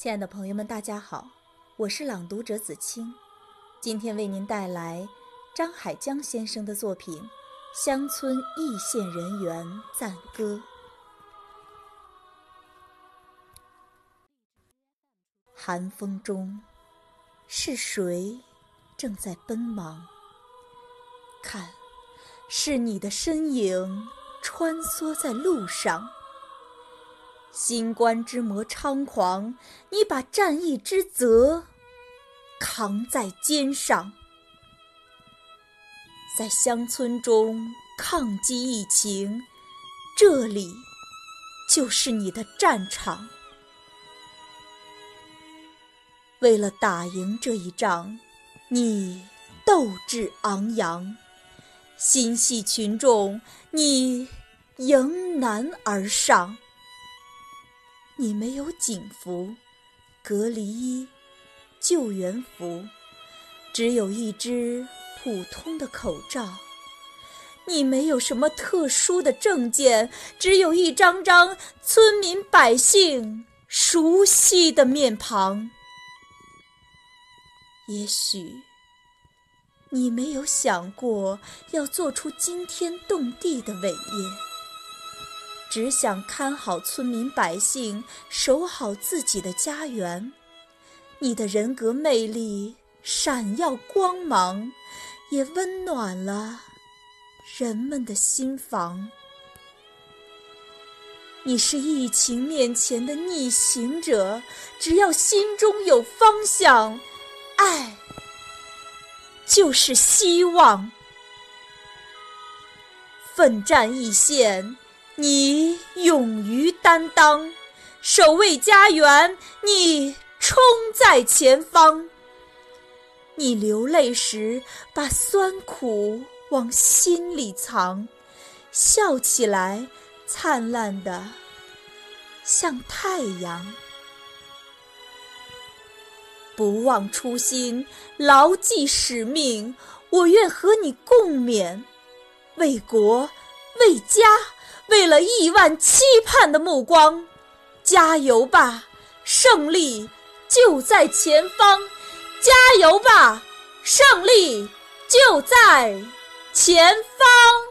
亲爱的朋友们，大家好，我是朗读者子清，今天为您带来张海江先生的作品《乡村一线人员赞歌》。寒风中，是谁正在奔忙？看，是你的身影穿梭在路上。新冠之魔猖狂，你把战役之责扛在肩上，在乡村中抗击疫情，这里就是你的战场。为了打赢这一仗，你斗志昂扬，心系群众，你迎难而上。你没有警服、隔离衣、救援服，只有一只普通的口罩。你没有什么特殊的证件，只有一张张村民百姓熟悉的面庞。也许你没有想过要做出惊天动地的伟业。只想看好村民百姓，守好自己的家园。你的人格魅力闪耀光芒，也温暖了人们的心房。你是疫情面前的逆行者，只要心中有方向，爱就是希望。奋战一线。你勇于担当，守卫家园；你冲在前方。你流泪时把酸苦往心里藏，笑起来灿烂的像太阳。不忘初心，牢记使命，我愿和你共勉，为国为家。为了亿万期盼的目光，加油吧！胜利就在前方，加油吧！胜利就在前方。